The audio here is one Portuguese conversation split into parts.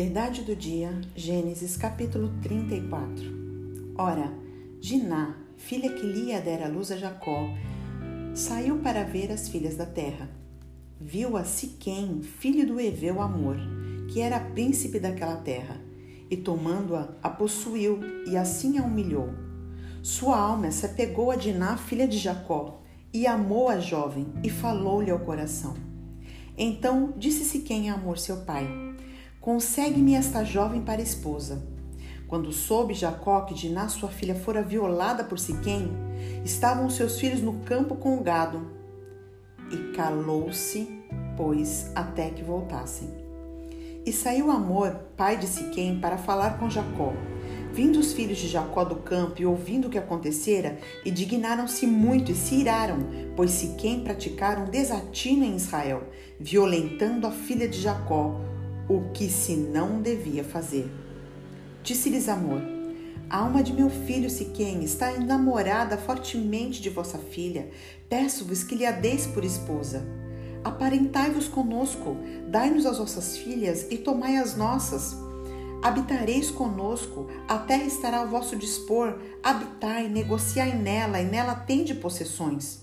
Verdade do dia, Gênesis capítulo 34. Ora, Diná, filha que Lia dera à luz a Jacó, saiu para ver as filhas da terra. Viu a Siquém, filho do Eveu Amor, que era príncipe daquela terra, e tomando-a, a possuiu e assim a humilhou. Sua alma se apegou a Diná, filha de Jacó, e amou a jovem e falou-lhe ao coração. Então disse Siquém a Amor seu pai: Consegue-me esta jovem para esposa. Quando soube Jacó que Diná, sua filha, fora violada por Siquém, estavam seus filhos no campo com o gado. E calou-se, pois, até que voltassem. E saiu Amor, pai de Siquém, para falar com Jacó. Vindo os filhos de Jacó do campo e ouvindo o que acontecera, indignaram-se muito e se iraram, pois Siquém praticaram desatino em Israel, violentando a filha de Jacó, o que se não devia fazer. Disse-lhes Amor: a alma de meu filho Siquém está enamorada fortemente de vossa filha. Peço-vos que lhe a deis por esposa. Aparentai-vos conosco, dai-nos as vossas filhas e tomai as nossas. Habitareis conosco, a terra estará ao vosso dispor. Habitai, negociai nela, e nela tende possessões.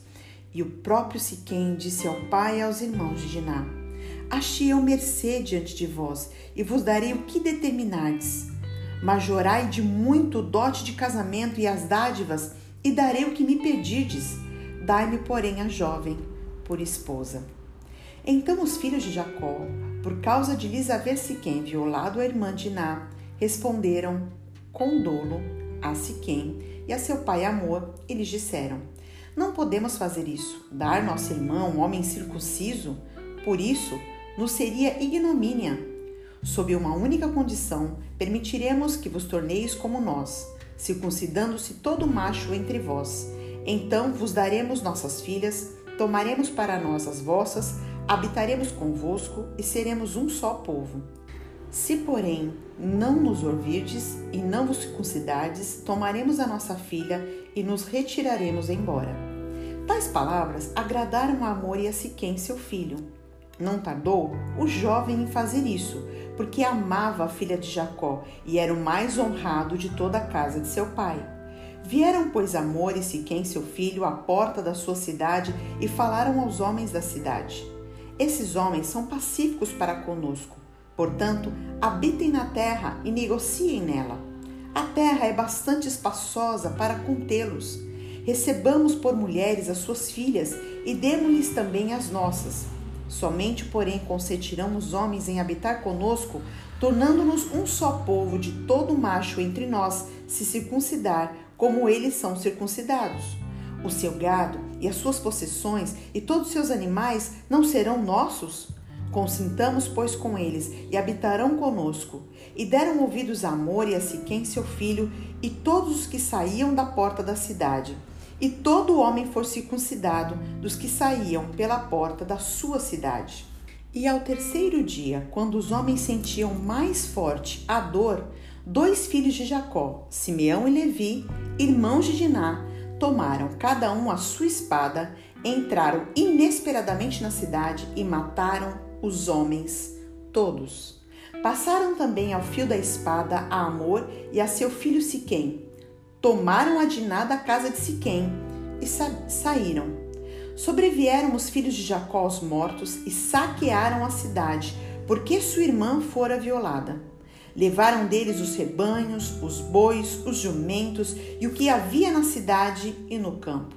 E o próprio Siquém disse ao pai e aos irmãos de Diná: Achei eu mercê diante de vós, e vos darei o que determinardes. Majorai de muito o dote de casamento e as dádivas, e darei o que me pedirdes. Dai-me, porém, a jovem por esposa. Então os filhos de Jacó, por causa de lhes haver Siquém violado a irmã de Iná, responderam com dolo a Siquém e a seu pai Amor, e lhes disseram: Não podemos fazer isso, dar nossa irmã um homem circunciso, por isso nos seria ignomínia. Sob uma única condição, permitiremos que vos torneis como nós, circuncidando-se todo macho entre vós. Então vos daremos nossas filhas, tomaremos para nós as vossas, habitaremos convosco e seremos um só povo. Se, porém, não nos ouvirdes e não vos circuncidardes, tomaremos a nossa filha e nos retiraremos embora. Tais palavras agradaram a Amor e a Siquém, seu filho. Não tardou o jovem em fazer isso, porque amava a filha de Jacó e era o mais honrado de toda a casa de seu pai. Vieram, pois, Amor e Siquém, seu filho, à porta da sua cidade e falaram aos homens da cidade. Esses homens são pacíficos para conosco. Portanto, habitem na terra e negociem nela. A terra é bastante espaçosa para contê-los. Recebamos por mulheres as suas filhas e demos-lhes também as nossas Somente, porém, consentirão os homens em habitar conosco, tornando-nos um só povo de todo macho entre nós, se circuncidar, como eles são circuncidados. O seu gado e as suas possessões e todos os seus animais não serão nossos? Consintamos, pois, com eles e habitarão conosco. E deram ouvidos a Amor e a Siquém, seu filho, e todos os que saíam da porta da cidade e todo homem for circuncidado dos que saíam pela porta da sua cidade. E ao terceiro dia, quando os homens sentiam mais forte a dor, dois filhos de Jacó, Simeão e Levi, irmãos de Diná, tomaram cada um a sua espada, entraram inesperadamente na cidade e mataram os homens todos. Passaram também ao fio da espada a Amor e a seu filho Siquém, tomaram a Diná da casa de Siquém e sa saíram. Sobrevieram os filhos de Jacó aos mortos e saquearam a cidade, porque sua irmã fora violada. Levaram deles os rebanhos, os bois, os jumentos e o que havia na cidade e no campo.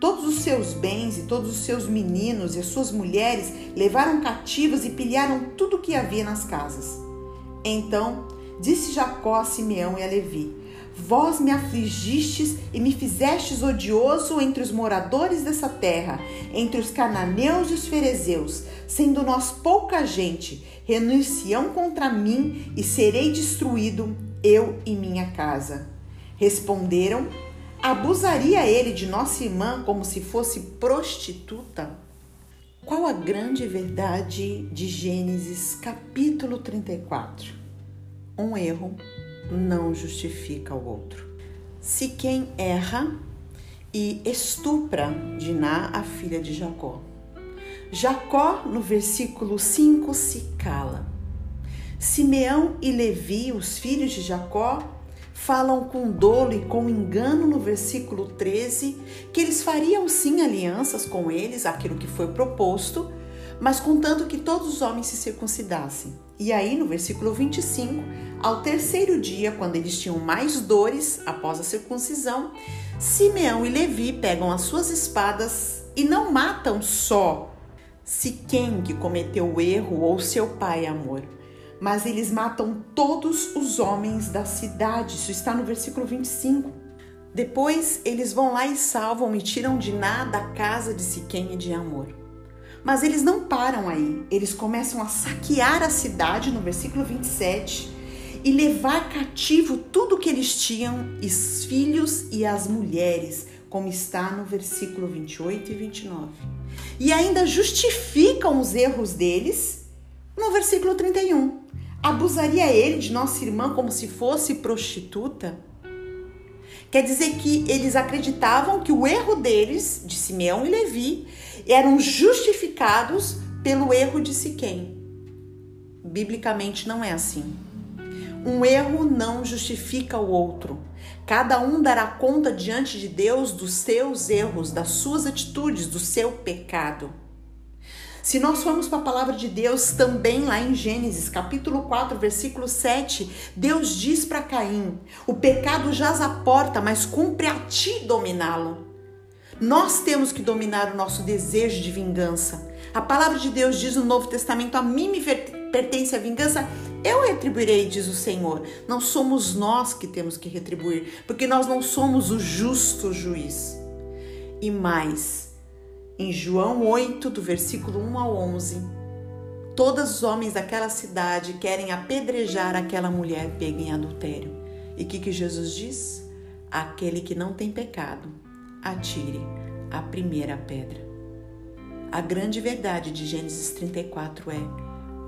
Todos os seus bens e todos os seus meninos e as suas mulheres levaram cativos e pilharam tudo o que havia nas casas. Então disse Jacó a Simeão e a Levi: Vós me afligistes e me fizestes odioso entre os moradores dessa terra, entre os cananeus e os ferezeus, sendo nós pouca gente, renunciam contra mim e serei destruído, eu e minha casa. Responderam: Abusaria ele de nossa irmã como se fosse prostituta? Qual a grande verdade de Gênesis capítulo 34? Um erro não justifica o outro. Se quem erra e estupra Diná, a filha de Jacó. Jacó, no versículo 5, se cala. Simeão e Levi, os filhos de Jacó, falam com dolo e com engano no versículo 13 que eles fariam sim alianças com eles, aquilo que foi proposto, mas contanto que todos os homens se circuncidassem. E aí, no versículo 25, ao terceiro dia, quando eles tinham mais dores após a circuncisão, Simeão e Levi pegam as suas espadas e não matam só Siquém que cometeu o erro ou seu pai amor, mas eles matam todos os homens da cidade. Isso está no versículo 25. Depois eles vão lá e salvam e tiram Diná da casa de Siquém e de Amor. Mas eles não param aí, eles começam a saquear a cidade no versículo 27 e levar cativo tudo que eles tinham, os filhos e as mulheres, como está no versículo 28 e 29. E ainda justificam os erros deles no versículo 31. Abusaria ele de nossa irmã como se fosse prostituta? Quer dizer que eles acreditavam que o erro deles, de Simeão e Levi, eram justificados pelo erro de Siquém. Biblicamente não é assim. Um erro não justifica o outro. Cada um dará conta diante de Deus dos seus erros, das suas atitudes, do seu pecado. Se nós formos para a palavra de Deus, também lá em Gênesis, capítulo 4, versículo 7, Deus diz para Caim: O pecado jaz à porta, mas cumpre a ti dominá-lo. Nós temos que dominar o nosso desejo de vingança. A palavra de Deus diz no Novo Testamento: A mim me pertence a vingança, eu retribuirei, diz o Senhor. Não somos nós que temos que retribuir, porque nós não somos o justo juiz. E mais, em João 8, do versículo 1 ao 11, todos os homens daquela cidade querem apedrejar aquela mulher pega em adultério. E o que, que Jesus diz? Aquele que não tem pecado, atire a primeira pedra. A grande verdade de Gênesis 34 é: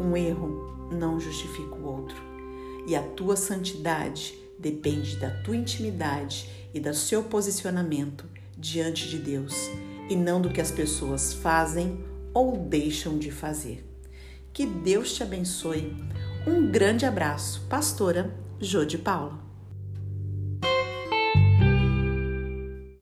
um erro não justifica o outro. E a tua santidade depende da tua intimidade e do seu posicionamento diante de Deus e não do que as pessoas fazem ou deixam de fazer. Que Deus te abençoe. Um grande abraço, pastora Jô de Paula.